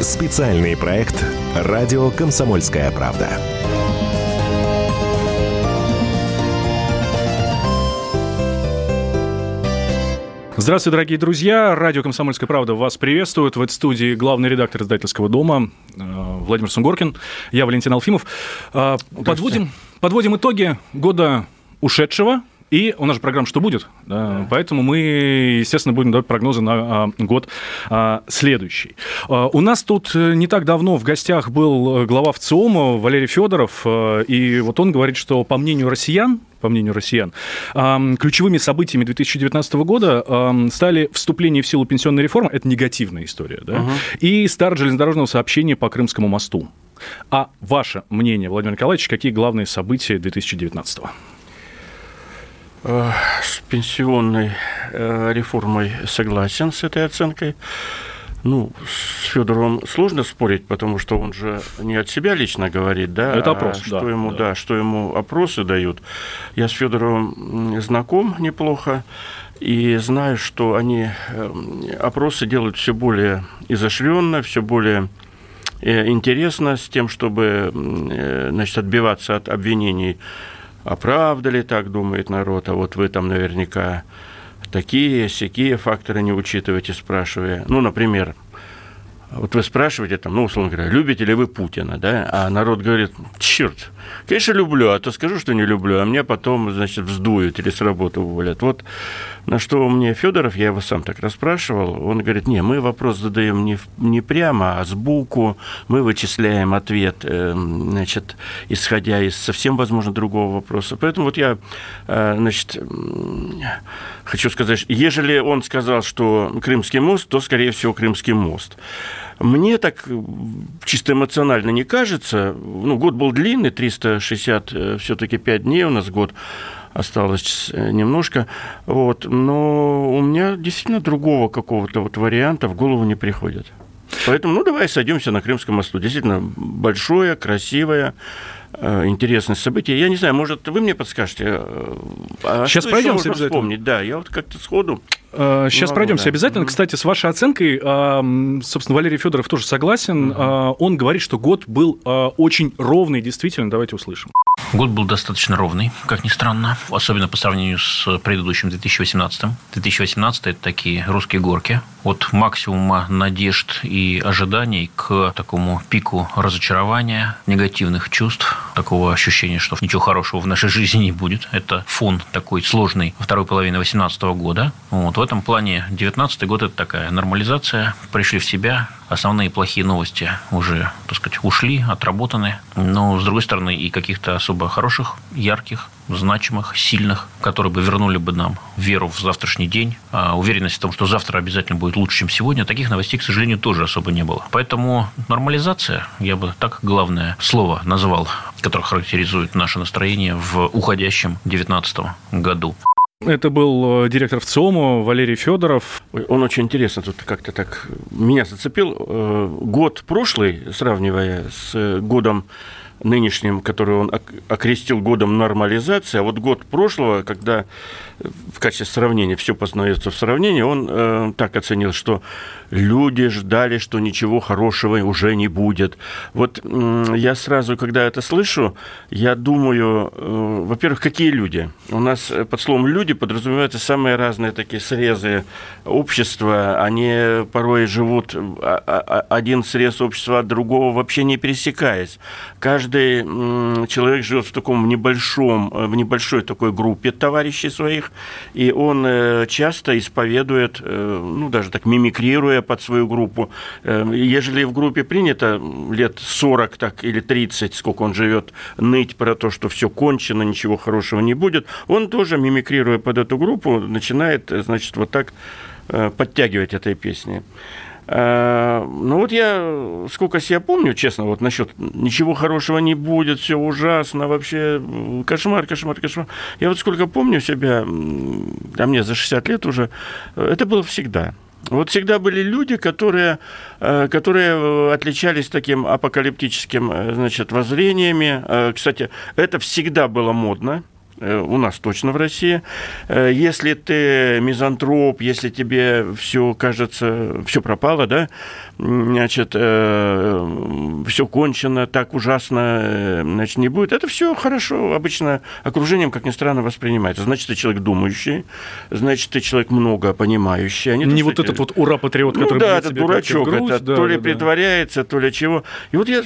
Специальный проект «Радио Комсомольская правда». Здравствуйте, дорогие друзья. Радио «Комсомольская правда» вас приветствует. В этой студии главный редактор издательского дома э, Владимир Сунгоркин. Я Валентин Алфимов. Э, подводим, подводим итоги года ушедшего. И у нас же программа «Что будет?», да, поэтому мы, естественно, будем давать прогнозы на а, год а, следующий. А, у нас тут э, не так давно в гостях был глава ВЦИОМа Валерий Федоров, а, и вот он говорит, что по мнению россиян, по мнению россиян, ключевыми событиями 2019 года стали вступление в силу пенсионной реформы, это негативная история, да, угу. и старт железнодорожного сообщения по Крымскому мосту. А ваше мнение, Владимир Николаевич, какие главные события 2019 года? Э, с пенсионной э, реформой согласен с этой оценкой. Ну, с Федоровым сложно спорить, потому что он же не от себя лично говорит, да, это опрос, а что да, ему, да. да, что ему опросы дают. Я с Федоровым знаком неплохо и знаю, что они э, опросы делают все более изощренно, все более интересно с тем, чтобы значит, отбиваться от обвинений а правда ли так думает народ, а вот вы там наверняка такие, всякие факторы не учитываете, спрашивая. Ну, например, вот вы спрашиваете, там, ну, условно говоря, любите ли вы Путина, да, а народ говорит, черт, конечно, люблю, а то скажу, что не люблю, а мне потом, значит, вздуют или с работы уволят. Вот на что мне Федоров, я его сам так расспрашивал, он говорит, не, мы вопрос задаем не, не прямо, а сбоку, мы вычисляем ответ, э, значит, исходя из совсем, возможно, другого вопроса. Поэтому вот я, э, значит, хочу сказать, ежели он сказал, что Крымский мост, то, скорее всего, Крымский мост. Мне так чисто эмоционально не кажется. Ну, год был длинный, 360 э, все-таки 5 дней у нас год осталось э, немножко. Вот. Но у меня действительно другого какого-то вот варианта в голову не приходит. Поэтому, ну, давай сойдемся на Крымском мосту. Действительно большое, красивое, Э, интересное событие. Я не знаю, может, вы мне подскажете? Э, а Сейчас пройдемся обязательно. Вспомнить? Да, я вот как-то сходу Сейчас пройдемся да. обязательно. Кстати, с вашей оценкой, собственно, Валерий Федоров тоже согласен. Угу. Он говорит, что год был очень ровный, действительно. Давайте услышим. Год был достаточно ровный, как ни странно, особенно по сравнению с предыдущим 2018. 2018 – это такие русские горки. От максимума надежд и ожиданий к такому пику разочарования, негативных чувств, такого ощущения, что ничего хорошего в нашей жизни не будет. Это фон такой сложный второй половины 2018 года. Вот. В этом плане 2019 год – это такая нормализация, пришли в себя, основные плохие новости уже, так сказать, ушли, отработаны. Но, с другой стороны, и каких-то особо хороших, ярких, значимых, сильных, которые бы вернули бы нам веру в завтрашний день, а уверенность в том, что завтра обязательно будет лучше, чем сегодня, таких новостей, к сожалению, тоже особо не было. Поэтому нормализация, я бы так главное слово назвал, которое характеризует наше настроение в уходящем 2019 году. Это был э, директор ВЦИОМа Валерий Федоров. Он очень интересно тут как-то так меня зацепил. Э, год прошлый, сравнивая с годом нынешним, который он окрестил годом нормализации, а вот год прошлого, когда в качестве сравнения все познается в сравнении, он э, так оценил, что люди ждали, что ничего хорошего уже не будет. Вот э, я сразу, когда это слышу, я думаю, э, во-первых, какие люди? У нас под словом «люди» подразумеваются самые разные такие срезы общества. Они порой живут а, а, а, один срез общества от другого, вообще не пересекаясь. Каждый э, человек живет в таком небольшом, в небольшой такой группе товарищей своих, и он э, часто исповедует, э, ну, даже так мимикрируя под свою группу. Э, ежели в группе принято лет 40 так, или 30, сколько он живет, ныть про то, что все кончено, ничего хорошего не будет, он тоже, мимикрируя под эту группу, начинает, значит, вот так подтягивать этой песни. Э, ну вот я, сколько себя помню, честно, вот насчет ничего хорошего не будет, все ужасно, вообще кошмар, кошмар, кошмар. Я вот сколько помню себя, а мне за 60 лет уже, это было всегда. Вот всегда были люди, которые, э, которые отличались таким апокалиптическим, э, значит, воззрениями. Кстати, это всегда было модно у нас точно в России. Если ты мизантроп, если тебе все кажется, все пропало, да, значит, все кончено, так ужасно, значит, не будет. Это все хорошо, обычно окружением, как ни странно, воспринимается. Значит, ты человек думающий, значит, ты человек много понимающий. А не, вот этот вот ура-патриот, ну, который да, этот дурачок, грудь, это да, то ли да, притворяется, то ли чего. И вот я,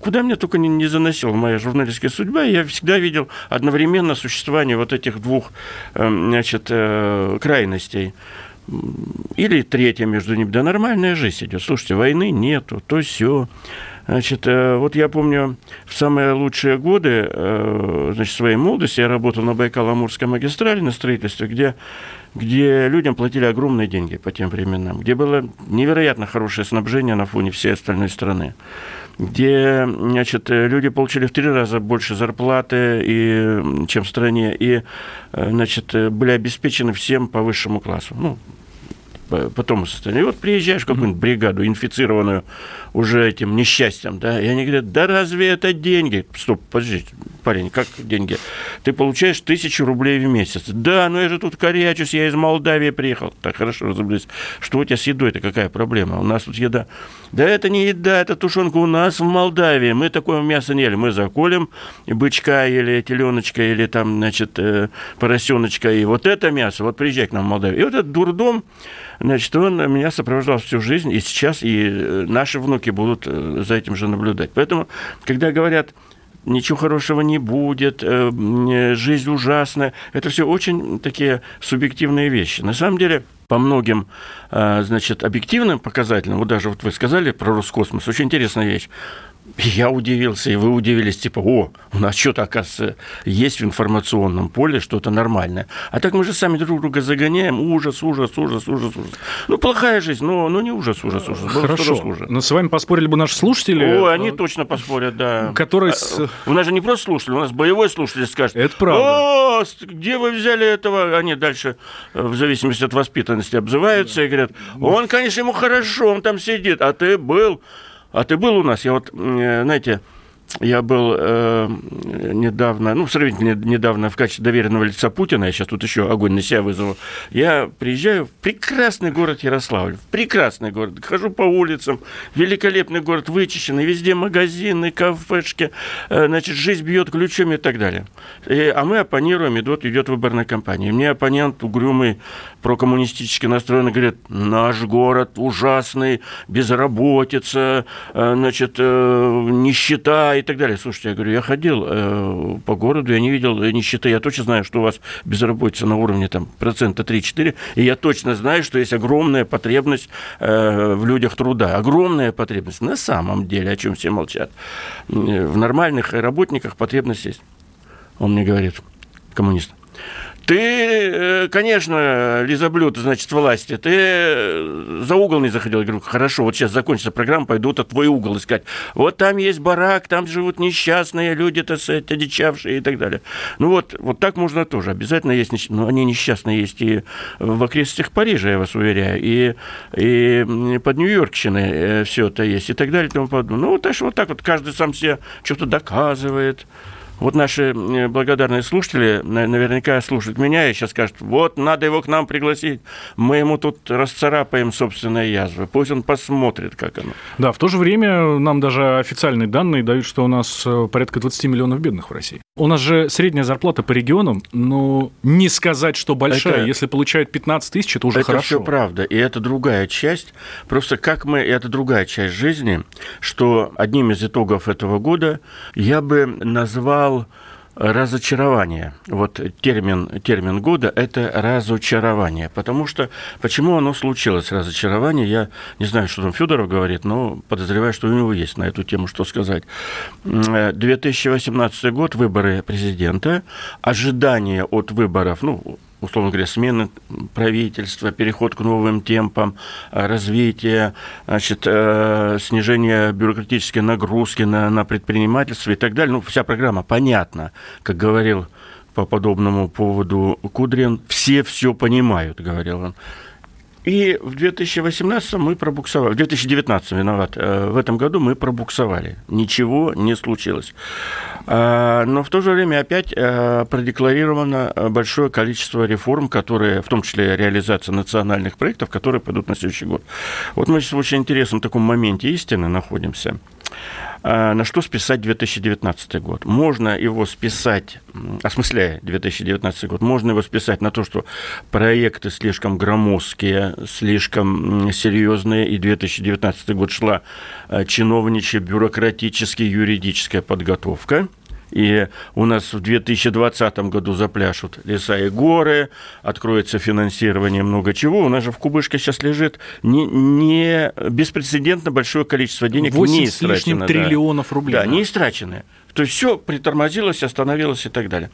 куда меня только не, не заносил моя журналистская судьба, я всегда видел одновременно существование вот этих двух, эм, значит, э, крайностей или третья между ними. Да нормальная жизнь идет. Слушайте, войны нету, то все. Значит, э, вот я помню, в самые лучшие годы э, значит, своей молодости я работал на Байкало-Амурской магистрали на строительстве, где, где людям платили огромные деньги по тем временам, где было невероятно хорошее снабжение на фоне всей остальной страны где значит, люди получили в три раза больше зарплаты, и, чем в стране, и э, значит, были обеспечены всем по высшему классу. Ну, потом состоянию. И вот приезжаешь в какую-нибудь бригаду, инфицированную уже этим несчастьем, да, и они говорят, да разве это деньги? Стоп, подожди, парень, как деньги? Ты получаешь тысячу рублей в месяц. Да, но я же тут корячусь, я из Молдавии приехал. Так, хорошо, разобрались. Что у тебя с едой-то, какая проблема? У нас тут еда. Да это не еда, это тушенка у нас в Молдавии. Мы такое мясо не ели. Мы заколем бычка или теленочка, или там, значит, э, поросеночка. И вот это мясо, вот приезжай к нам в Молдавию. И вот этот дурдом, значит, он меня сопровождал всю жизнь, и сейчас и э, наши внуки будут э, за этим же наблюдать. Поэтому, когда говорят, ничего хорошего не будет, жизнь ужасная. Это все очень такие субъективные вещи. На самом деле, по многим, значит, объективным показателям, вот даже вот вы сказали про Роскосмос, очень интересная вещь. Я удивился, и вы удивились, типа, о, у нас что-то, оказывается, есть в информационном поле что-то нормальное. А так мы же сами друг друга загоняем. Ужас, ужас, ужас, ужас, ужас. Ну, плохая жизнь, но, но не ужас, ужас, ужас. Хорошо. Хуже. Но с вами поспорили бы наши слушатели. О, они точно поспорят, да. Которые... А, у нас же не просто слушатели, у нас боевой слушатель скажет. Это правда. О, где вы взяли этого? Они дальше, э, в зависимости от воспитанности, обзываются да. и говорят, он, конечно, ему хорошо, он там сидит, а ты был а ты был у нас? Я вот, э, знаете, я был э, недавно, ну, сравнительно недавно в качестве доверенного лица Путина, я сейчас тут еще огонь на себя вызову, я приезжаю в прекрасный город Ярославль, в прекрасный город, хожу по улицам, великолепный город, вычищенный, везде магазины, кафешки, э, значит, жизнь бьет ключом и так далее. И, а мы оппонируем, идет, идет выборная кампания. И мне оппонент угрюмый, прокоммунистически настроенный, говорит, наш город ужасный, безработица, э, значит, э, нищета и так далее. Слушайте, я говорю, я ходил э, по городу, я не видел нищеты. Я точно знаю, что у вас безработица на уровне там, процента 3-4. И я точно знаю, что есть огромная потребность э, в людях труда. Огромная потребность. На самом деле, о чем все молчат. В нормальных работниках потребность есть. Он мне говорит, коммунист. Ты, э, конечно, лизоблюд, значит, власти, ты э, за угол не заходил. Я говорю, хорошо, вот сейчас закончится программа, пойду это твой угол искать. Вот там есть барак, там живут несчастные люди, так сказать, одичавшие и так далее. Ну вот, вот так можно тоже. Обязательно есть, но ну, они несчастные есть и в окрестностях Парижа, я вас уверяю, и, и под Нью-Йоркщиной э, все это есть и так далее и тому подобное. Ну вот так, вот так вот каждый сам себе что-то доказывает. Вот наши благодарные слушатели наверняка слушают меня и сейчас скажут, вот, надо его к нам пригласить, мы ему тут расцарапаем собственные язвы, пусть он посмотрит, как оно. Да, в то же время нам даже официальные данные дают, что у нас э, порядка 20 миллионов бедных в России. У нас же средняя зарплата по регионам, но не сказать, что большая. Это, Если получают 15 тысяч, это уже это хорошо. Это все правда, и это другая часть. Просто как мы, это другая часть жизни, что одним из итогов этого года я бы назвал сказал разочарование. Вот термин, термин года – это разочарование. Потому что, почему оно случилось, разочарование, я не знаю, что там Федоров говорит, но подозреваю, что у него есть на эту тему что сказать. 2018 год, выборы президента, ожидания от выборов, ну, условно говоря, смена правительства, переход к новым темпам э, развития, значит, э, снижение бюрократической нагрузки на, на предпринимательство и так далее. Ну, вся программа понятна, как говорил по подобному поводу Кудрин, все все понимают, говорил он. И в 2018 мы пробуксовали, в 2019, виноват, э, в этом году мы пробуксовали. Ничего не случилось. А, но в то же время опять э, продекларировано большое количество реформ, которые, в том числе реализация национальных проектов, которые пойдут на следующий год. Вот мы сейчас в очень интересном таком моменте истины находимся. А, на что списать 2019 год? Можно его списать, осмысляя 2019 год, можно его списать на то, что проекты слишком громоздкие, слишком серьезные, и 2019 год шла а, чиновничья, бюрократическая, юридическая подготовка – и у нас в 2020 году запляшут леса и горы, откроется финансирование, много чего. У нас же в кубышке сейчас лежит не, не беспрецедентно большое количество денег 8 не истрачено. с лишним да. триллионов рублей. Да, да, не истраченные. То есть все притормозилось, остановилось и так далее.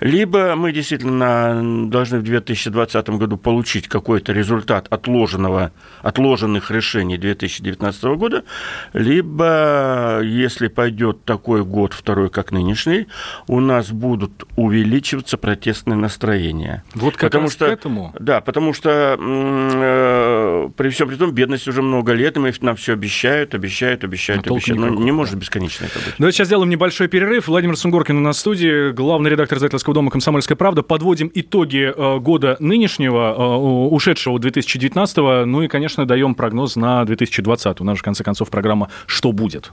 Либо мы действительно должны в 2020 году получить какой-то результат отложенного, отложенных решений 2019 года, либо, если пойдет такой год, второй, как нынешний, у нас будут увеличиваться протестные настроения. Вот как потому раз что, к этому? Да, потому что э, при всем при том бедность уже много лет, и мы нам все обещают, обещают, обещают, а обещают. Но не может бесконечно это быть. Давайте сейчас сделаем небольшой небольшой перерыв. Владимир Сунгоркин у нас в студии, главный редактор издательского дома «Комсомольская правда». Подводим итоги э, года нынешнего, э, ушедшего 2019 -го, ну и, конечно, даем прогноз на 2020. У нас же, в конце концов, программа «Что будет?».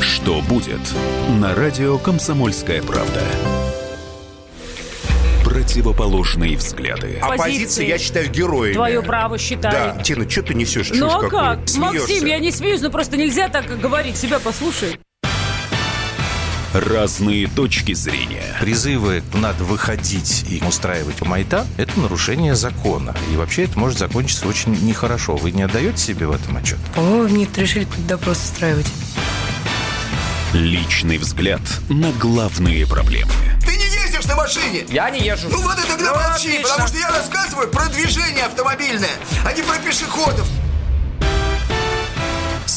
«Что будет?» на радио «Комсомольская правда» противоположные взгляды. Оппозиция, я считаю, героями. Твое право считаю. Да, Тина, что ты несешь? Ну а как? Смеешься? Максим, я не смеюсь, но просто нельзя так говорить. Себя послушай. Разные точки зрения. Призывы «надо выходить и устраивать майта» — это нарушение закона. И вообще это может закончиться очень нехорошо. Вы не отдаете себе в этом отчет? По-моему, нет, решили какой-то допрос устраивать. Личный взгляд на главные проблемы. Ты не ездишь на машине? Я не езжу. Ну вот и тогда ну, молчи, отлично. потому что я рассказываю про движение автомобильное, а не про пешеходов.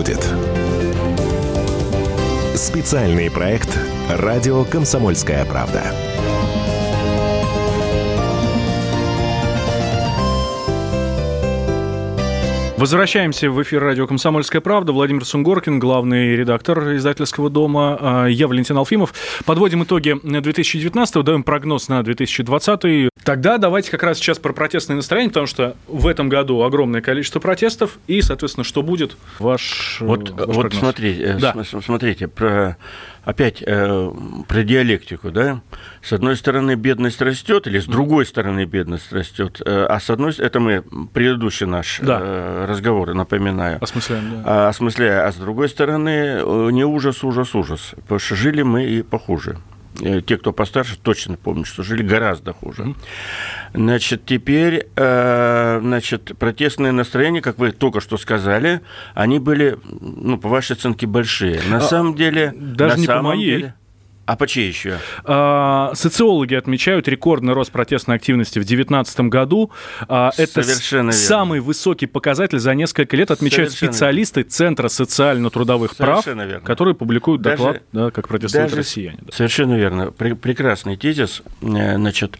Будет. Специальный проект «Радио Комсомольская правда». Возвращаемся в эфир радио «Комсомольская правда». Владимир Сунгоркин, главный редактор издательского дома. А, я Валентин Алфимов. Подводим итоги 2019 даем прогноз на 2020 Тогда давайте как раз сейчас про протестные настроения, потому что в этом году огромное количество протестов, и, соответственно, что будет? Ваш, вот, ваш вот смотрите, да. смотрите, про опять э, про диалектику, да, с одной стороны бедность растет, или с другой стороны бедность растет, э, а с одной это мы предыдущий наш да. э, разговор, напоминаю. Осмысляем, да. А, осмысляя, а с другой стороны э, не ужас, ужас, ужас, потому что жили мы и похуже. Э, те, кто постарше, точно помнят, что жили гораздо хуже. Значит, теперь, э, значит, протестные настроения, как вы только что сказали, они были, ну, по вашей оценке, большие. На а, самом деле... Даже на не по моей. Деле, а по чьей еще? А, социологи отмечают рекордный рост протестной активности в 2019 году. А, это Совершенно самый верно. высокий показатель за несколько лет, отмечают Совершенно специалисты верно. Центра социально-трудовых прав, верно. которые публикуют даже, доклад, да, как протестуют даже, россияне. Да. Совершенно верно. Прекрасный тезис. Э, значит,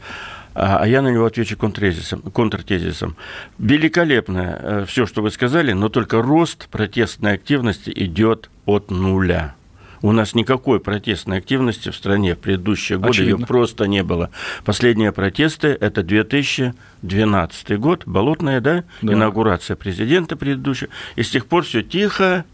а, а я на него отвечу контртезисом. контртезисом. Великолепно э, все, что вы сказали, но только рост протестной активности идет от нуля. У нас никакой протестной активности в стране в предыдущие годы Очевидно. ее просто не было. Последние протесты – это 2012 год, болотная, да? да, инаугурация президента предыдущая. И с тех пор все тихо,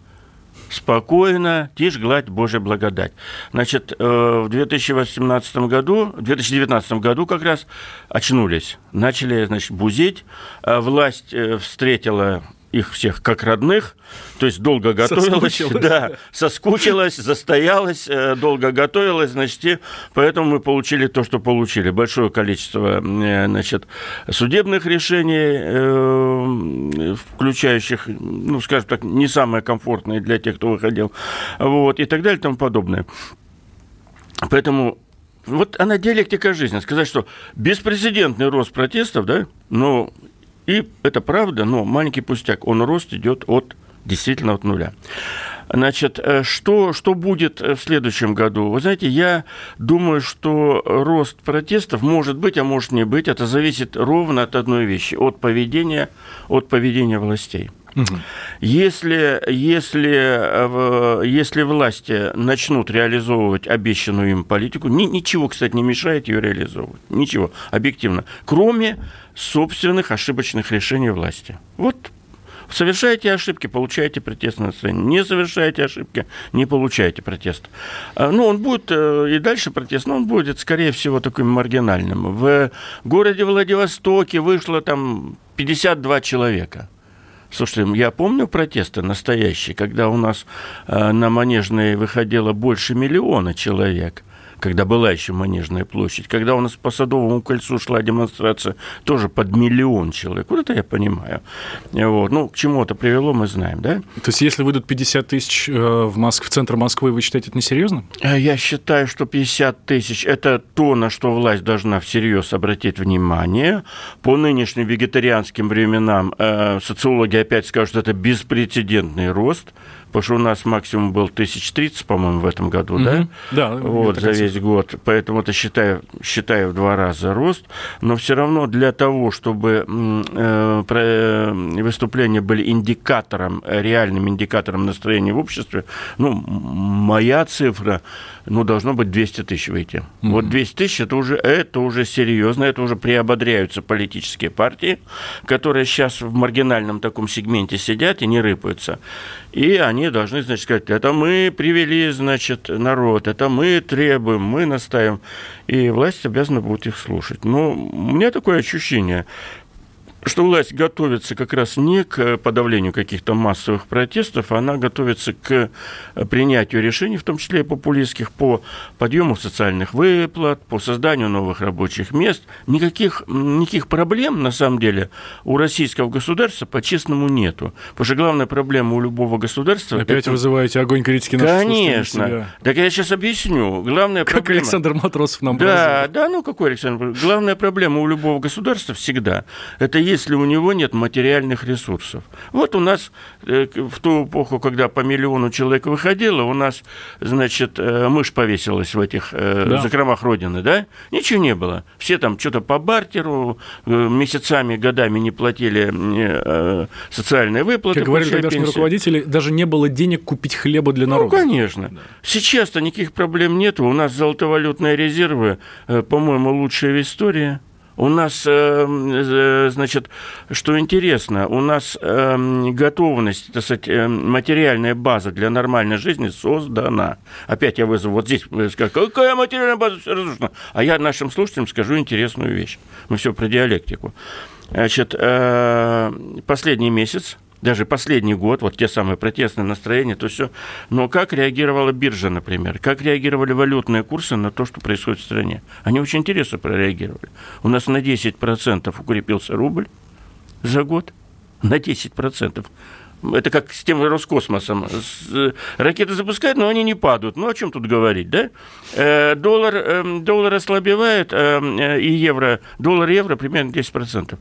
спокойно, тишь, гладь, Божья благодать. Значит, э, в 2018 году, в 2019 году как раз очнулись, начали, значит, бузить. Власть э, встретила их всех как родных, то есть долго готовилась, Соскучилась. да, соскучилась, застоялась, э, долго готовилась, значит, и поэтому мы получили то, что получили. Большое количество, э, значит, судебных решений, э, включающих, ну, скажем так, не самые комфортные для тех, кто выходил, вот, и так далее и тому подобное. Поэтому вот она диалектика жизни. Сказать, что беспрецедентный рост протестов, да, но и это правда, но маленький пустяк, он рост идет от действительно от нуля. Значит, э, что, что будет в следующем году? Вы знаете, я думаю, что рост протестов может быть, а может не быть. Это зависит ровно от одной вещи, от поведения, от поведения властей. Если, если, э, если власти начнут реализовывать обещанную им политику, ни, ничего, кстати, не мешает ее реализовывать. Ничего, объективно. Кроме собственных ошибочных решений власти. Вот Совершаете ошибки, получаете протестное настроение. Не совершаете ошибки, не получаете протест. А, Ну, он будет э, и дальше протест, но он будет, скорее всего, таким маргинальным. В городе Владивостоке вышло там 52 человека. Слушайте, я помню протесты настоящие, когда у нас э, на Манежной выходило больше миллиона человек когда была еще Манежная площадь, когда у нас по Садовому кольцу шла демонстрация тоже под миллион человек. Вот это я понимаю. Вот. Ну, к чему это привело, мы знаем, да? То есть, если выйдут 50 тысяч э, в, Моск... в центр Москвы, вы считаете это несерьезно? Э, Я считаю, что 50 тысяч – это то, на что власть должна всерьез обратить внимание. По нынешним вегетарианским временам э, социологи опять скажут, что это беспрецедентный рост – потому что у нас максимум был 1030, по-моему, в этом году, да? Да. Вот, за весь год. Поэтому это считаю, считаю в два раза рост. Но все равно для того, чтобы э, выступления были индикатором, реальным индикатором настроения в обществе, ну, моя цифра, ну, должно быть 200 тысяч выйти. Mm-hmm. Вот 200 тысяч это уже, это уже серьезно, это уже приободряются политические партии, которые сейчас в маргинальном таком сегменте сидят и не рыпаются. И они должны, значит, сказать, это мы привели, значит, народ, это мы требуем, мы настаиваем. И власть обязана будет их слушать. Но у меня такое ощущение, что власть готовится как раз не к подавлению каких-то массовых протестов, она готовится к принятию решений, в том числе и популистских, по подъему социальных выплат, по созданию новых рабочих мест. Никаких, никаких проблем, на самом деле, у российского государства по-честному нету. Потому что главная проблема у любого государства... Опять это... вызываете огонь критики наших Конечно. Так я сейчас объясню. Главная как проблема... Александр Матросов нам Да, разумел. да, ну какой Александр? Главная проблема у любого государства всегда – это если у него нет материальных ресурсов. Вот у нас э, в ту эпоху, когда по миллиону человек выходило, у нас, значит, э, мышь повесилась в этих э, да. закромах Родины, да? Ничего не было. Все там что-то по бартеру, месяцами, годами не платили социальные выплаты. Как говорили тогдашние пенсии. руководители, даже не было денег купить хлеба для народа. Ну, конечно. Да. Сейчас-то никаких проблем нет. У нас золотовалютные резервы, по-моему, лучшие в истории. У нас, значит, что интересно, у нас готовность, так сказать, материальная база для нормальной жизни создана. Опять я вызову вот здесь, скажу, какая материальная база все разрушена. А я нашим слушателям скажу интересную вещь. Мы все про диалектику. Значит, последний месяц даже последний год, вот те самые протестные настроения, то все. Но как реагировала биржа, например? Как реагировали валютные курсы на то, что происходит в стране? Они очень интересно прореагировали. У нас на 10% укрепился рубль за год. На 10%. Это как с тем Роскосмосом. Ракеты запускают, но они не падают. Ну, о чем тут говорить, да? Доллар, доллар ослабевает, и евро, доллар-евро примерно 10%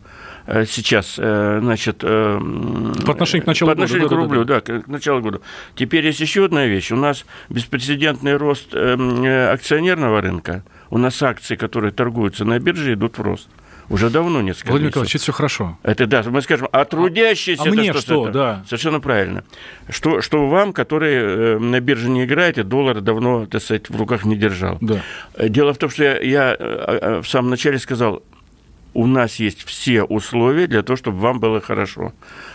сейчас, значит... По отношению к началу По отношению года, к рублю, да, да, да, к началу года. Теперь есть еще одна вещь. У нас беспрецедентный рост акционерного рынка. У нас акции, которые торгуются на бирже, идут в рост. Уже давно несколько Владимир Николаевич, это все хорошо. Это да, мы скажем, а трудящиеся... А, а мне что, что да. Совершенно правильно. Что, что вам, которые на бирже не играете, доллар давно, так сказать, в руках не держал. Да. Дело в том, что я, я в самом начале сказал, у нас есть все условия для того, чтобы вам было хорошо.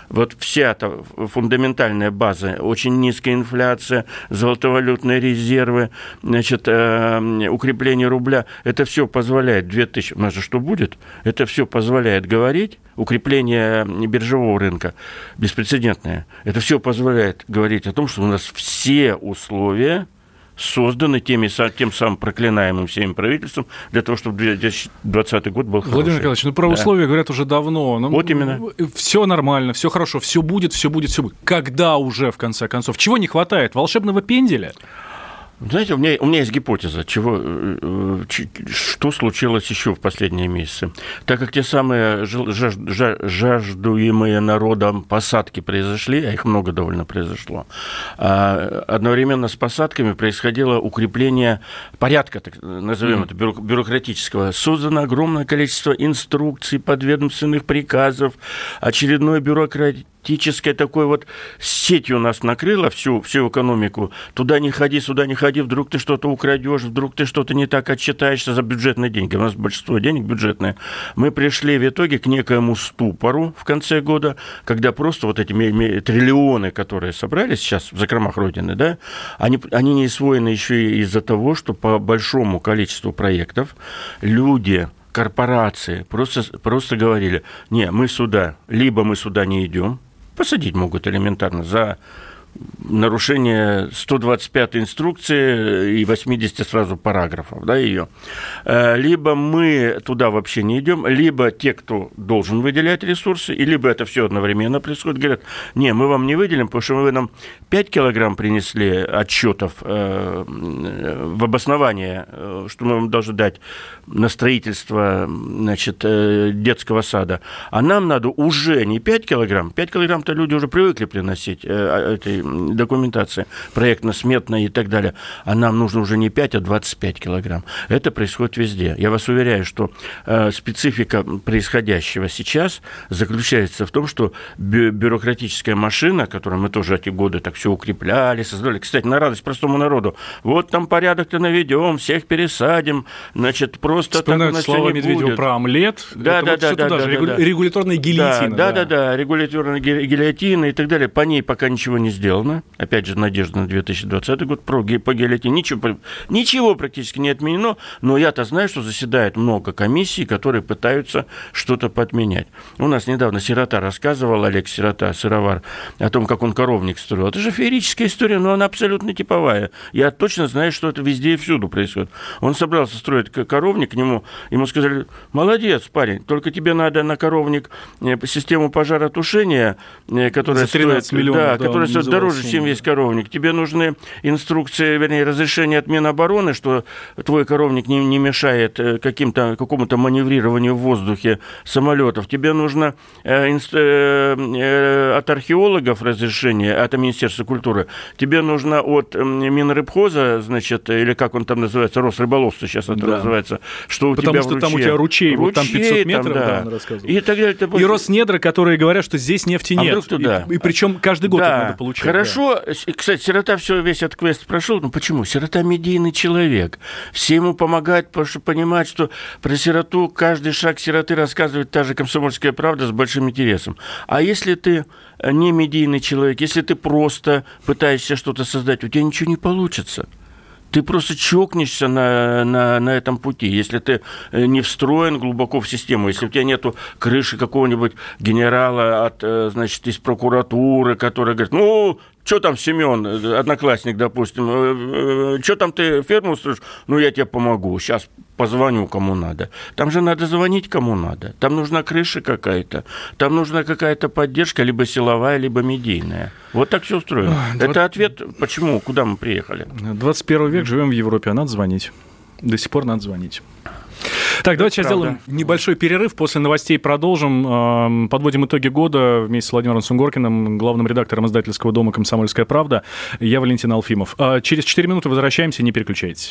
Вот вся эта фундаментальная база, очень низкая инфляция, золотовалютные резервы, значит, э, укрепление рубля, это все позволяет, 2000, у нас же что будет? Это все позволяет говорить, укрепление биржевого рынка беспрецедентное, это все позволяет говорить о том, что у нас все условия созданы теми, тем самым проклинаемым всеми правительством для того, чтобы 2020 год был хороший. Владимир Николаевич, ну про да. условия говорят уже давно. Ну, вот именно. Все нормально, все хорошо, все будет, все будет, все будет. Когда уже, в конце концов? Чего не хватает? Волшебного пенделя? Знаете, у меня, у меня есть гипотеза, чего, э, что случилось еще в последние месяцы. Так как те самые жаж, жаждуемые народом посадки произошли, а их много довольно произошло, а одновременно с посадками происходило укрепление порядка, так назовем mm. это, бюрократического. Создано огромное количество инструкций, подведомственных приказов, очередной бюрократ политической такой вот сетью нас накрыло всю, всю экономику. Туда не ходи, сюда не ходи, вдруг ты что-то украдешь, вдруг ты что-то не так отчитаешься за бюджетные деньги. У нас большинство денег бюджетные. Мы пришли в итоге к некоему ступору в конце года, когда просто вот эти триллионы, которые собрались сейчас в закромах Родины, да, они, они не освоены еще и из-за того, что по большому количеству проектов люди корпорации просто, просто говорили, не, мы сюда, либо мы сюда не идем, посадить могут элементарно за нарушение 125 инструкции и 80 сразу параграфов, да, ее. Э, либо мы туда вообще не идем, либо те, кто должен выделять ресурсы, и либо это все одновременно происходит, говорят, не, мы вам не выделим, потому что вы нам 5 килограмм принесли отчетов э, в обоснование, э, что мы вам должны дать на строительство значит, детского сада, а нам надо уже не 5 килограмм, 5 килограмм-то люди уже привыкли приносить этой документация проектно-сметная и так далее, а нам нужно уже не 5, а 25 килограмм. Это происходит везде. Я вас уверяю, что э, специфика происходящего сейчас заключается в том, что бю бюрократическая машина, которую мы тоже эти годы так все укрепляли, создали, кстати, на радость простому народу, вот там порядок-то наведем, всех пересадим, значит, просто Вспоминают так слова Медведева будет. про омлет. Да, да, да, да, да, регу... да, регуляторная гильотина. Да, да, да, да, регуляторная гильотина и так далее. По ней пока ничего не сделано сделано. Опять же, надежда на 2020 год. Про, по геолитии ничего, ничего практически не отменено, но я-то знаю, что заседает много комиссий, которые пытаются что-то подменять. У нас недавно Сирота рассказывал, Олег Сирота, сыровар, о том, как он коровник строил. Это же феерическая история, но она абсолютно типовая. Я точно знаю, что это везде и всюду происходит. Он собрался строить коровник, к нему, ему сказали, молодец, парень, только тебе надо на коровник э, систему пожаротушения, э, которая За 13 стоит, миллионов, да, да, которая стоит дороже, чем весь коровник. Тебе нужны инструкции, вернее, разрешение от Минобороны, что твой коровник не, не мешает э, каким-то, какому-то маневрированию в воздухе самолетов. Тебе нужно э, инст, э, э, от археологов разрешение, от Министерства культуры. Тебе нужно от Минрыбхоза, значит, или как он там называется, Росрыболовство сейчас это да. называется, что у Потому тебя что ручье, там у тебя ручей, ручей вот там 500 метров, там, да. да, рассказывал. И так далее. И Роснедра, которые говорят, что здесь нефти а нет. Вдруг туда? И, и причем каждый год да. надо получать. Хорошо. Да. Кстати, Сирота все, весь этот квест прошел. Ну почему? Сирота медийный человек. Все ему помогают, потому что понимают, что про сироту каждый шаг сироты рассказывает та же комсомольская правда с большим интересом. А если ты не медийный человек, если ты просто пытаешься что-то создать, у тебя ничего не получится ты просто чокнешься на, на, на этом пути. Если ты э, не встроен глубоко в систему, если у тебя нету крыши какого-нибудь генерала от, э, значит, из прокуратуры, который говорит, ну, что там, Семен, одноклассник, допустим, э, что там ты ферму строишь? Ну, я тебе помогу, сейчас позвоню кому надо. Там же надо звонить кому надо. Там нужна крыша какая-то, там нужна какая-то поддержка, либо силовая, либо медийная. Вот так все устроено. 20... Это ответ, почему, куда мы приехали. 21 век, живем в Европе, а надо звонить. До сих пор надо звонить. Так, давайте сейчас сделаем небольшой перерыв. После новостей продолжим. Подводим итоги года вместе с Владимиром Сунгоркиным, главным редактором издательского дома «Комсомольская правда». Я Валентин Алфимов. А через 4 минуты возвращаемся, не переключайтесь.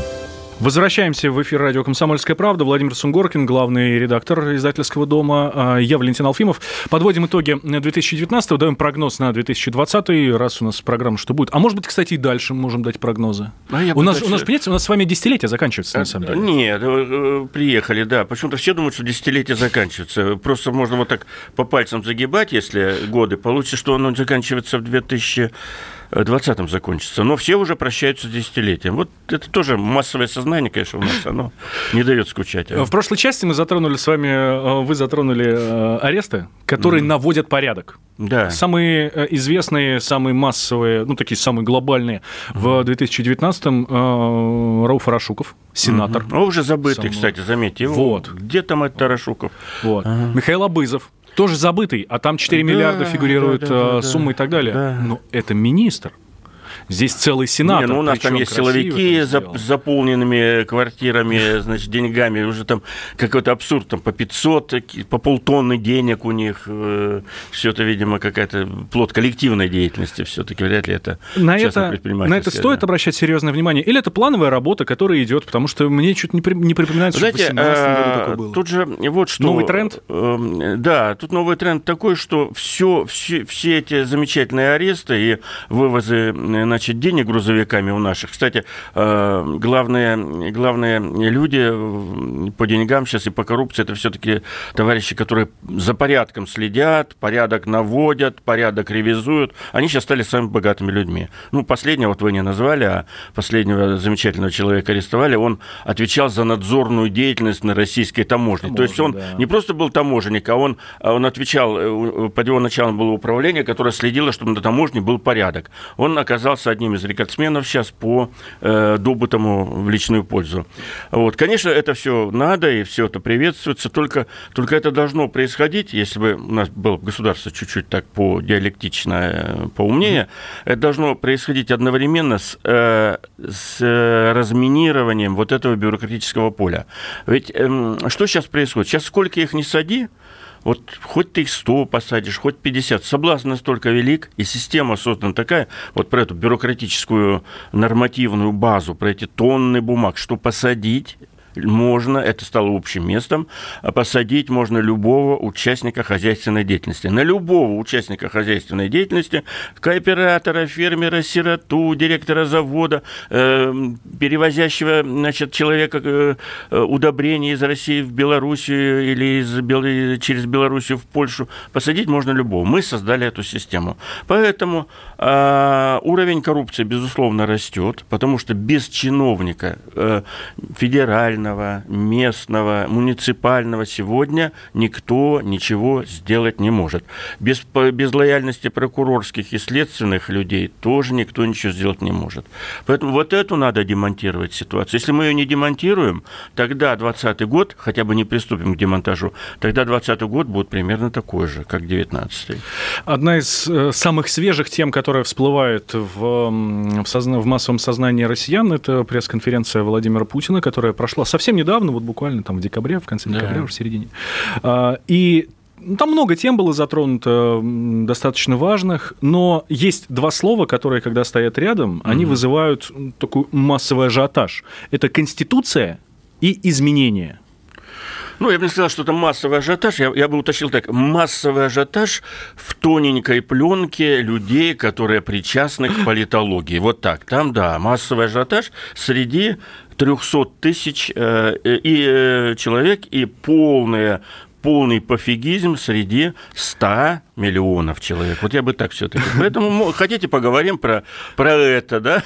Возвращаемся в эфир радио «Комсомольская правда». Владимир Сунгоркин, главный редактор издательского дома. А, я Валентин Алфимов. Подводим итоги 2019-го, даем прогноз на 2020 раз у нас программа «Что будет?». А может быть, кстати, и дальше можем дать прогнозы. А у, нас, у нас, понимаете, у нас с вами десятилетие заканчивается, на самом деле. Нет, э, приехали, да. Почему-то все думают, что десятилетие заканчивается. Просто можно вот так по пальцам загибать, если годы. Получится, что оно заканчивается в 2000 20-м закончится. Но все уже прощаются с десятилетием. Вот это тоже массовое сознание, конечно, у нас. Оно не дает скучать. А? В прошлой части мы затронули с вами, э, вы затронули э, аресты, которые mm. наводят порядок. Да. Самые э, известные, самые массовые, ну, такие самые глобальные в 2019-м Рауф Арашуков, сенатор. Mm-hmm. уже забытый, Сам... кстати, заметьте. Вот. Где там этот Арашуков? Вот. Ага. Михаил Абызов, тоже забытый, а там 4 да, миллиарда фигурирует да, да, да, сумма и так далее. Да. Но это министр. Здесь целый сенат. ну, у нас там есть силовики с заполненными квартирами, значит, деньгами. Уже там какой-то абсурд, там по 500, по полтонны денег у них. Э, Все это, видимо, какая-то плод коллективной деятельности все-таки. Вряд ли это на это, на это стоит обращать серьезное внимание? Или это плановая работа, которая идет? Потому что мне чуть не, при, не припоминается, Знаете, что в 2018 году а, такое было. Тут же вот что... Новый тренд? Эм, да, тут новый тренд такой, что все, все, все эти замечательные аресты и вывозы значит, денег грузовиками у наших. Кстати, э, главные, главные люди по деньгам сейчас и по коррупции это все-таки товарищи, которые за порядком следят, порядок наводят, порядок ревизуют. Они сейчас стали самыми богатыми людьми. Ну, последнего вот вы не назвали, а последнего замечательного человека арестовали. Он отвечал за надзорную деятельность на российской таможне. Таможня, То есть он да. не просто был таможенник, а он, а он отвечал, э, под его началом было управление, которое следило, чтобы на таможне был порядок. Он оказался одним из рекордсменов сейчас по э, добытому в личную пользу. Вот. Конечно, это все надо, и все это приветствуется, только, только это должно происходить, если бы у нас было государство чуть-чуть так по диалектично поумнее, mm-hmm. это должно происходить одновременно с, э, с э, разминированием вот этого бюрократического поля. Ведь э, что сейчас происходит? Сейчас сколько их не сади, вот хоть ты их 100 посадишь, хоть 50, соблазн настолько велик, и система создана такая, вот про эту бюрократическую нормативную базу, про эти тонны бумаг, что посадить можно, это стало общим местом, а посадить можно любого участника хозяйственной деятельности. На любого участника хозяйственной деятельности, кооператора, фермера, сироту, директора завода, э, перевозящего значит, человека э, удобрения из России в Белоруссию или из, через Белоруссию в Польшу, посадить можно любого. Мы создали эту систему. Поэтому э, уровень коррупции, безусловно, растет, потому что без чиновника э, федерального, федерального, местного, муниципального сегодня никто ничего сделать не может. Без, без лояльности прокурорских и следственных людей тоже никто ничего сделать не может. Поэтому вот эту надо демонтировать ситуацию. Если мы ее не демонтируем, тогда 2020 год, хотя бы не приступим к демонтажу, тогда 2020 год будет примерно такой же, как 2019. Одна из э, самых свежих тем, которая всплывает в, в, созна... в массовом сознании россиян, это пресс-конференция Владимира Путина, которая прошла совсем недавно, вот буквально там в декабре, в конце декабря, да. в середине. А, и там много тем было затронуто, достаточно важных, но есть два слова, которые, когда стоят рядом, mm-hmm. они вызывают такой массовый ажиотаж. Это конституция и изменения. Ну, я бы не сказал, что это массовый ажиотаж. Я, я бы уточнил так. Массовый ажиотаж в тоненькой пленке людей, которые причастны к политологии. Вот так. Там, да, массовый ажиотаж среди 300 тысяч э, и э, человек и полная полный пофигизм среди 100 миллионов человек. Вот я бы так все-таки. Поэтому хотите поговорим про, про это, да?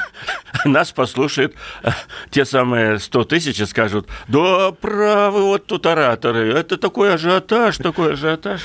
Нас послушают э, те самые 100 тысяч и скажут, да, правы вот тут ораторы, это такой ажиотаж, такой ажиотаж.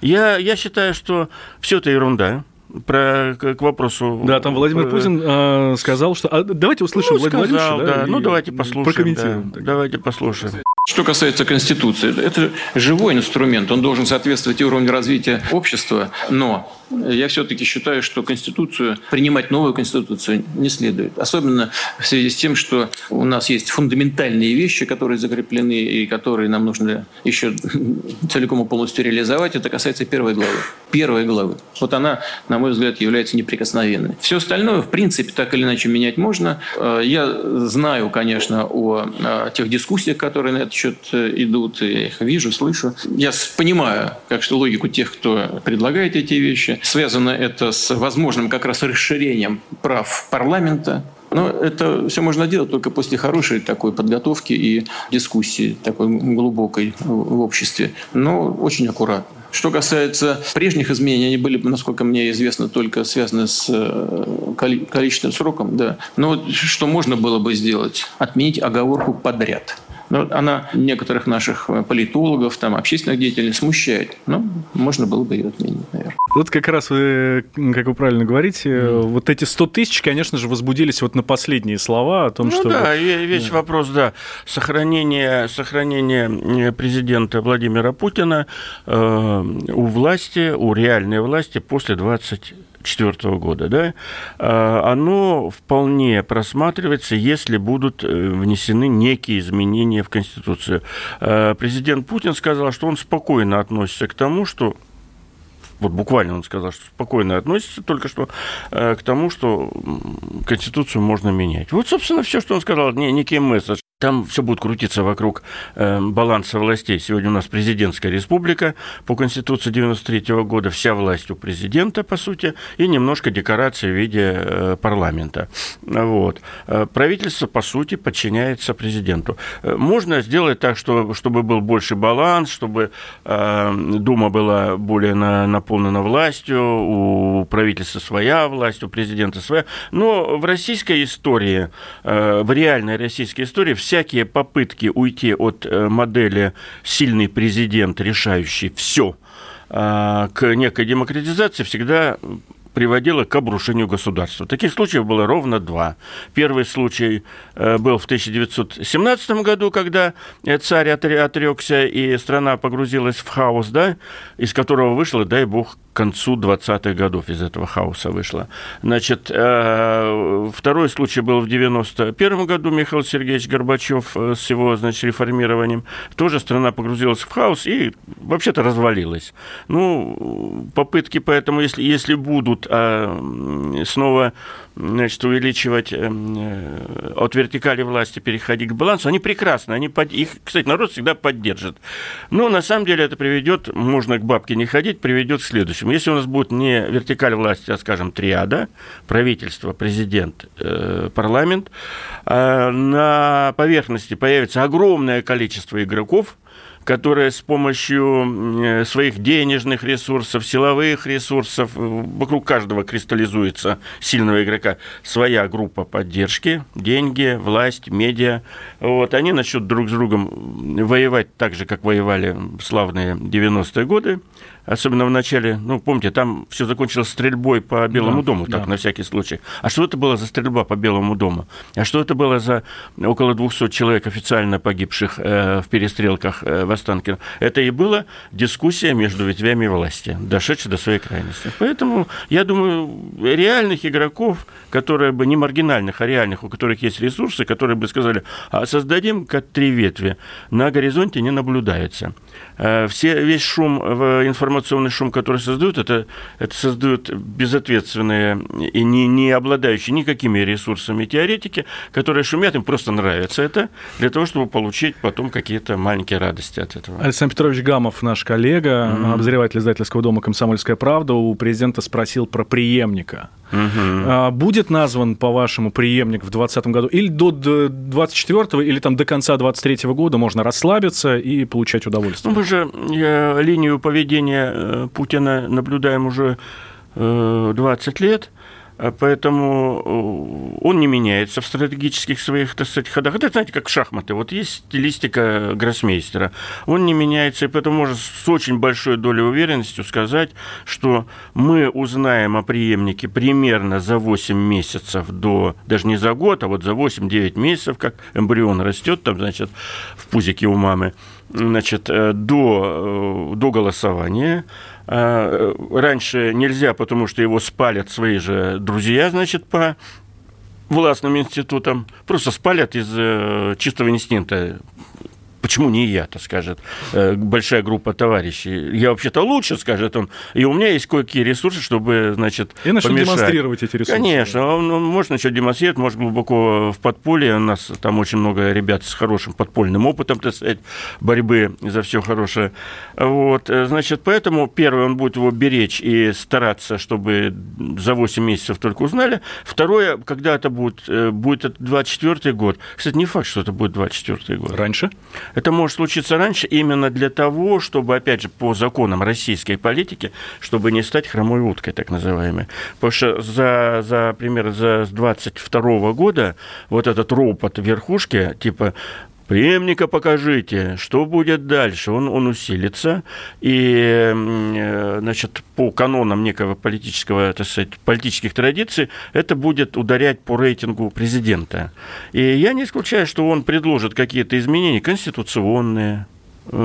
Я, я считаю, что все это ерунда про, к, к вопросу... Да, там Владимир Путин э, сказал, что... А, давайте услышим ну, Владимира сказал, Владимировича. Да, да, ну, давайте послушаем. Прокомментируем. Да, давайте послушаем. Что касается Конституции, это живой инструмент, он должен соответствовать уровню развития общества, но я все-таки считаю, что Конституцию, принимать новую Конституцию не следует. Особенно в связи с тем, что у нас есть фундаментальные вещи, которые закреплены и которые нам нужно еще целиком и полностью реализовать. Это касается первой главы. Первой главы. Вот она, на мой взгляд, является неприкосновенной. Все остальное, в принципе, так или иначе менять можно. Э, я знаю, конечно, о тех дискуссиях, которые на этот счет э, идут. Я их вижу, слышу. Я понимаю, как что логику тех, кто предлагает эти вещи. Связано это с возможным как раз расширением прав парламента, но это все можно делать только после хорошей такой подготовки и дискуссии такой глубокой в обществе, но очень аккуратно. Что касается прежних изменений, они были, насколько мне известно, только связаны с э, количественным сроком. Да. Но что можно было бы сделать? Отменить оговорку подряд. Но она некоторых наших э, политологов, там, общественных деятелей смущает. Но можно было бы ее отменить, наверное. Вот как раз вы, как вы правильно говорите, mm. вот эти 100 тысяч, конечно же, возбудились вот на последние слова о том, ну, что... да, весь да. вопрос, да, сохранение, сохранение президента Владимира Путина э, у власти, у реальной власти после 20 2004 года, да, а, оно вполне просматривается, если будут э, внесены некие изменения в Конституцию. А, президент Путин сказал, что он спокойно относится к тому, что вот буквально он сказал, что спокойно относится только что э, к тому, что Конституцию можно менять. Вот, собственно, все, что он сказал, не, некий месседж. Там все будет крутиться вокруг э, баланса властей. Сегодня у нас президентская республика по Конституции 93 года. Вся власть у президента, по сути, и немножко декорации в виде э, парламента. Вот. Э, правительство, по сути, подчиняется президенту. Можно сделать так, что, чтобы был больше баланс, чтобы Дума была более на, наполнена властью, у правительства своя власть, у президента своя. Но в российской истории, в реальной российской истории все всякие попытки уйти от э, модели сильный президент, решающий все, а, к некой демократизации всегда приводило к обрушению государства. Таких случаев было ровно два. Первый случай э, был в 1917 году, когда э, царь отрекся, и страна погрузилась в хаос, да, из которого вышло, дай бог, концу 20-х годов из этого хаоса вышло. Значит, э, второй случай был в 91 году Михаил Сергеевич Горбачев с его, значит, реформированием. Тоже страна погрузилась в хаос и вообще-то развалилась. Ну, попытки поэтому, если, если будут а снова значит, увеличивать э, от вертикали власти, переходить к балансу, они прекрасны. Они под... Их, кстати, народ всегда поддержит. Но на самом деле это приведет, можно к бабке не ходить, приведет к следующему. Если у нас будет не вертикаль власти, а, скажем, триада, правительство, президент, э, парламент, э, на поверхности появится огромное количество игроков, которые с помощью своих денежных ресурсов, силовых ресурсов, вокруг каждого кристаллизуется сильного игрока своя группа поддержки, деньги, власть, медиа. Вот, они начнут друг с другом воевать так же, как воевали славные 90-е годы особенно в начале, ну, помните, там все закончилось стрельбой по Белому да, дому, так, да. на всякий случай. А что это было за стрельба по Белому дому? А что это было за около 200 человек официально погибших э, в перестрелках э, в Останкино? Это и была дискуссия между ветвями власти, дошедшая до своей крайности. Поэтому, я думаю, реальных игроков, которые бы не маргинальных, а реальных, у которых есть ресурсы, которые бы сказали, а создадим как три ветви, на горизонте не наблюдается. Э, все, весь шум, информационный шум, который создают, это, это создают безответственные и не, не обладающие никакими ресурсами теоретики, которые шумят, им просто нравится это, для того, чтобы получить потом какие-то маленькие радости от этого. Александр Петрович Гамов, наш коллега, mm-hmm. обозреватель издательского дома «Комсомольская правда», у президента спросил про преемника – Угу. Будет назван, по-вашему, преемник в 2020 году? Или до 2024 или там до конца 2023 года можно расслабиться и получать удовольствие? Ну, мы же линию поведения э, Путина наблюдаем уже 20 э, лет – поэтому э, он не меняется в стратегических своих, так сказать, ходах. Это, знаете, как шахматы. Вот есть стилистика гроссмейстера. Он не меняется, и поэтому можно с очень большой долей уверенности сказать, что мы узнаем о преемнике примерно за 8 месяцев до, даже не за год, а вот за 8-9 месяцев, как эмбрион растет там, значит, в пузике у мамы, значит, э, до, э, до голосования. А, раньше нельзя, потому что его спалят свои же друзья, значит, по властным институтам. Просто спалят из э, чистого инстинкта почему не я-то, скажет э, большая группа товарищей. Я вообще-то лучше, скажет он. И у меня есть кое-какие ресурсы, чтобы, значит, И начнем помешать. демонстрировать эти ресурсы. Конечно, он, он может начать демонстрировать, может глубоко в подполье. У нас там очень много ребят с хорошим подпольным опытом, так сказать, борьбы за все хорошее. Вот, э, значит, поэтому первый он будет его беречь и стараться, чтобы за 8 месяцев только узнали. Второе, когда это будет, э, будет это 24 год. Кстати, не факт, что это будет 24 год. Раньше? Это может случиться раньше именно для того, чтобы, опять же, по законам российской политики, чтобы не стать хромой уткой, так называемой. Потому что за, за примерно за 22 года вот этот ропот верхушки, типа преемника покажите, что будет дальше, он, он усилится, и, э, значит, по канонам некого политического, так сказать, политических традиций, это будет ударять по рейтингу президента. И я не исключаю, что он предложит какие-то изменения конституционные, э,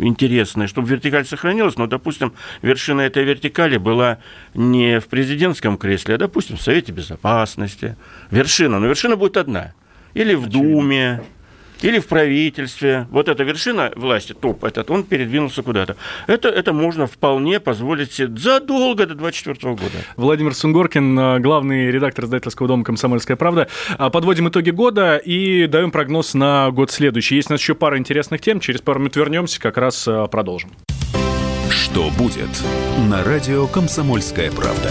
интересные, чтобы вертикаль сохранилась, но, допустим, вершина этой вертикали была не в президентском кресле, а, допустим, в Совете Безопасности. Вершина, но вершина будет одна. Или в Очевидно. Думе, или в правительстве. Вот эта вершина власти, топ этот, он передвинулся куда-то. Это, это можно вполне позволить себе задолго до 24 года. Владимир Сунгоркин, э, главный редактор издательского дома «Комсомольская правда». А, подводим итоги года и даем прогноз на год следующий. Есть у нас еще пара интересных тем. Через пару минут вернемся, как раз э, продолжим. Что будет на радио «Комсомольская правда»?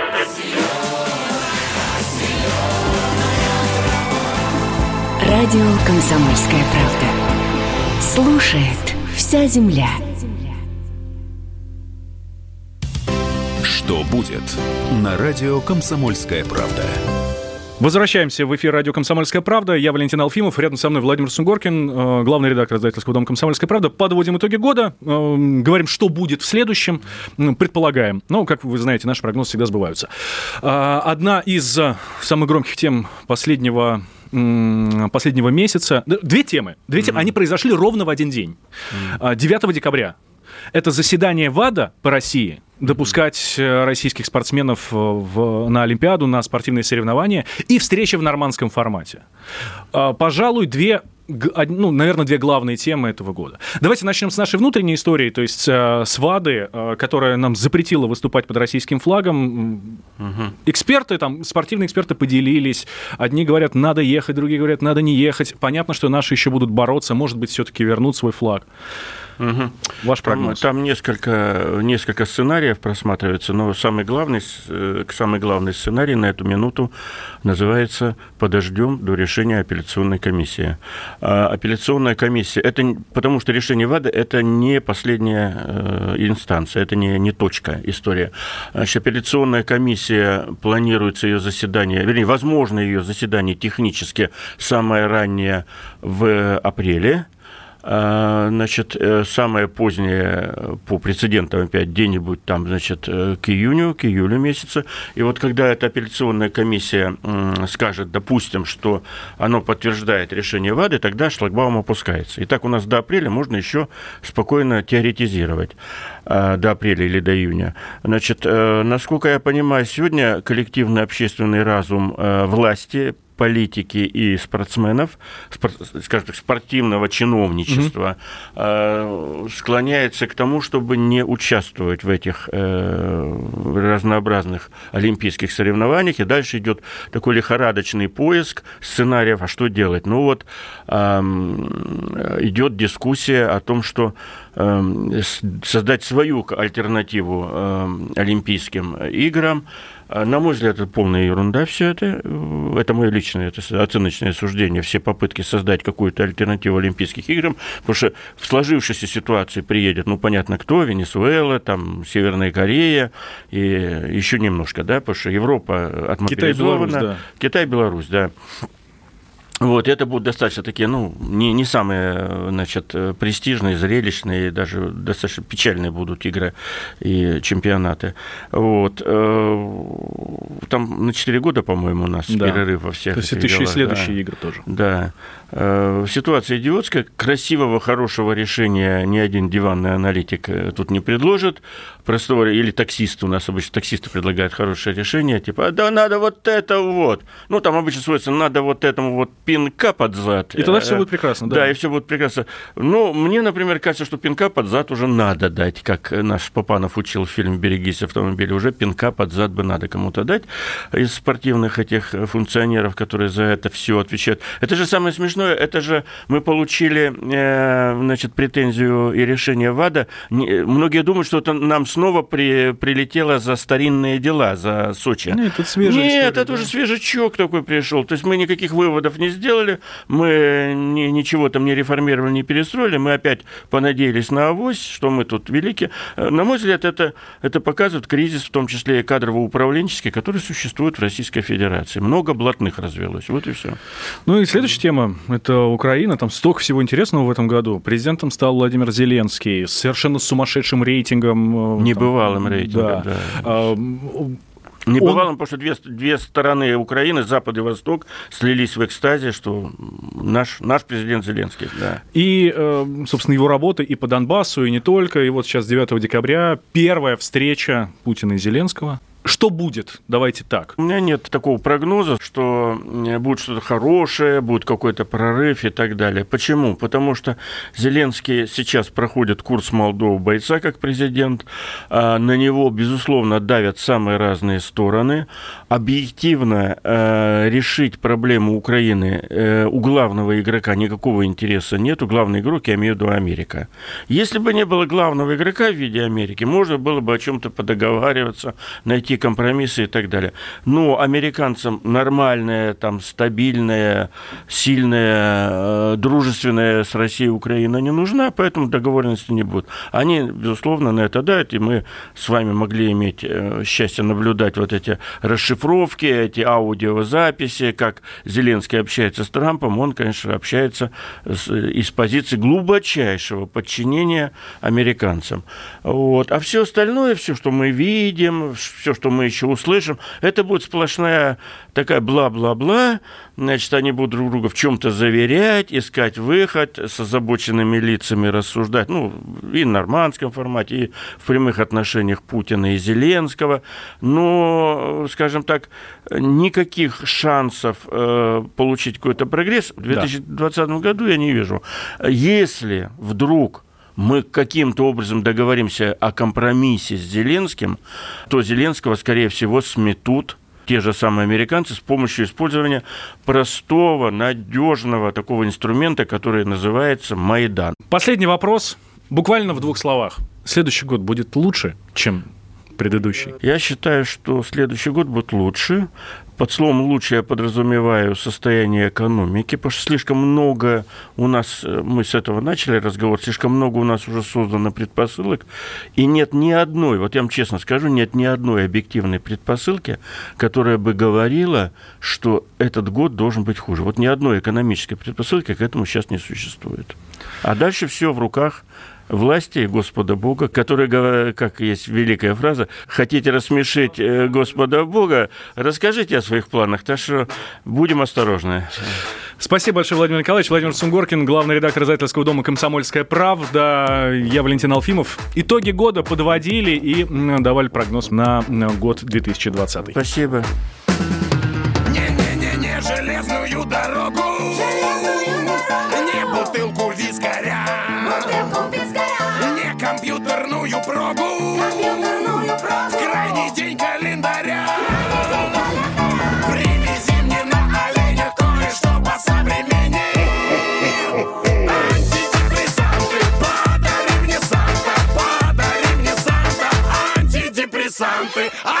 Радио «Комсомольская правда». Слушает вся земля. Что будет на радио «Комсомольская правда»? Возвращаемся в эфир радио «Комсомольская правда». Я Валентин Алфимов, рядом со мной Владимир Сунгоркин, э, главный редактор издательского дома «Комсомольская правда». Подводим итоги года, э, говорим, что будет в следующем, предполагаем. Но, как вы знаете, наши прогнозы всегда сбываются. Э, одна из самых громких тем последнего последнего месяца. Две темы. Две темы. Mm-hmm. Они произошли ровно в один день. Mm-hmm. 9 декабря. Это заседание ВАДА по России, допускать э, российских спортсменов э, в, на Олимпиаду, на спортивные соревнования, и встреча в нормандском формате. А, пожалуй, две ну, наверное, две главные темы этого года. Давайте начнем с нашей внутренней истории, то есть э, с ВАДы, э, которая нам запретила выступать под российским флагом. Угу. Эксперты, там, спортивные эксперты поделились. Одни говорят, надо ехать, другие говорят, надо не ехать. Понятно, что наши еще будут бороться, может быть, все-таки вернут свой флаг. Угу. Ваш прогноз? Там, там несколько, несколько сценариев просматривается, но самый главный, э, самый главный сценарий на эту минуту называется «Подождем до решения апелляционной комиссии». А апелляционная комиссия, это потому что решение ВАДА – это не последняя э, инстанция, это не, не точка история. Значит, апелляционная комиссия, планируется ее заседание, вернее, возможно ее заседание технически самое раннее в апреле, значит, э, самое позднее э, по прецедентам опять где-нибудь там, значит, э, к июню, к июлю месяца. И вот когда эта апелляционная комиссия скажет, допустим, что оно подтверждает решение ВАДы, тогда шлагбаум опускается. И так у нас до апреля можно еще спокойно теоретизировать до апреля или до июня. Значит, насколько я понимаю, сегодня коллективный общественный разум власти политики и спортсменов, скажем так, спортивного чиновничества mm-hmm. склоняется к тому, чтобы не участвовать в этих э, разнообразных олимпийских соревнованиях. И дальше идет такой лихорадочный поиск сценариев, а что делать. Ну вот идет дискуссия о том, что создать свою альтернативу Олимпийским играм, на мой взгляд, это полная ерунда все это. Это мое личное это оценочное суждение. Все попытки создать какую-то альтернативу Олимпийских играм, потому что в сложившейся ситуации приедет, ну, понятно, кто, Венесуэла, там, Северная Корея и еще немножко, да, потому что Европа отмобилизована. Китай-Беларусь, да. Китай-Беларусь, да. Вот, это будут достаточно такие, ну, не, не самые, значит, престижные, зрелищные, даже достаточно печальные будут игры и чемпионаты. Вот. Э, там на 4 года, по-моему, у нас да. перерыв во всех То есть это еще и следующие да. игры тоже. Да. Э, ситуация идиотская. Красивого, хорошего решения ни один диванный аналитик э, тут не предложит. Простого, или таксист, у нас обычно таксисты предлагают хорошее решение, типа, да надо вот это вот. Ну, там обычно сводится, надо вот этому вот пинка под зад. И тогда все будет прекрасно, да? Да, и все будет прекрасно. Ну, мне, например, кажется, что пинка под зад уже надо дать, как наш Попанов учил в фильме «Берегись автомобиля». Уже пинка под зад бы надо кому-то дать из спортивных этих функционеров, которые за это все отвечают. Это же самое смешное это же мы получили э, значит, претензию и решение ВАДА. Многие думают, что это нам снова при, прилетело за старинные дела, за Сочи. Нет, это свежий Нет, история, это да. уже свежачок такой пришел. То есть мы никаких выводов не сделали, мы ни, ничего там не реформировали, не перестроили, мы опять понадеялись на авось, что мы тут велики. Э, на мой взгляд, это, это показывает кризис, в том числе и кадрово-управленческий, который существует в Российской Федерации. Много блатных развелось. Вот и все. Ну и следующая тема это Украина, там столько всего интересного в этом году. Президентом стал Владимир Зеленский с совершенно сумасшедшим рейтингом. Э, Небывалым там, рейтингом, да. да. Небывалым, Он... потому что две, две стороны Украины, Запад и Восток, слились в экстазе, что наш, наш президент Зеленский. Да. И, э, собственно, его работа и по Донбассу, и не только. И вот сейчас 9 декабря первая встреча Путина и Зеленского. Что будет? Давайте так. У меня нет такого прогноза, что э, будет что-то хорошее, будет какой-то прорыв и так далее. Почему? Потому что Зеленский сейчас проходит курс молодого бойца как президент. А на него, безусловно, давят самые разные стороны. Объективно э, решить проблему Украины э, у главного игрока никакого интереса нет. У главного игрока, я имею в виду Америка. Если бы не было главного игрока в виде Америки, можно было бы о чем-то подоговариваться, найти найти компромиссы и так далее. Но американцам нормальная, там, стабильная, сильная, э, дружественная с Россией Украина не нужна, поэтому договоренности не будет. Они, безусловно, на это дают, и мы с вами могли иметь э, счастье наблюдать вот эти расшифровки, эти аудиозаписи, как Зеленский общается с Трампом, он, конечно, общается с, из позиции глубочайшего подчинения американцам. Вот. А все остальное, все, что мы видим, все, что мы еще услышим, это будет сплошная такая бла-бла-бла, значит, они будут друг друга в чем-то заверять, искать выход, с озабоченными лицами рассуждать, ну, и в нормандском формате, и в прямых отношениях Путина и Зеленского, но, скажем так, никаких шансов э, получить какой-то прогресс в 2020 да. году я не вижу. Если вдруг мы каким-то образом договоримся о компромиссе с Зеленским, то Зеленского, скорее всего, сметут те же самые американцы с помощью использования простого, надежного такого инструмента, который называется Майдан. Последний вопрос, буквально в двух словах. Следующий год будет лучше, чем предыдущий? Я считаю, что следующий год будет лучше. Под словом «лучше» я подразумеваю состояние экономики, потому что слишком много у нас, э, мы с этого начали разговор, слишком много у нас уже создано предпосылок, и нет ни одной, вот я вам честно скажу, нет ни одной объективной предпосылки, которая бы говорила, что этот год должен быть хуже. Вот ни одной экономической предпосылки к этому сейчас не существует. А дальше все в руках власти Господа Бога, который, как есть великая фраза, хотите рассмешить э, Господа Бога, расскажите о своих планах, так что будем осторожны. Спасибо большое, Владимир Николаевич. Владимир Сунгоркин, главный редактор издательского дома «Комсомольская правда». Я Валентин Алфимов. Итоги года подводили и давали прогноз на год 2020. Спасибо. Не-не-не, железную дорогу, I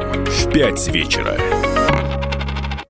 в 5 вечера.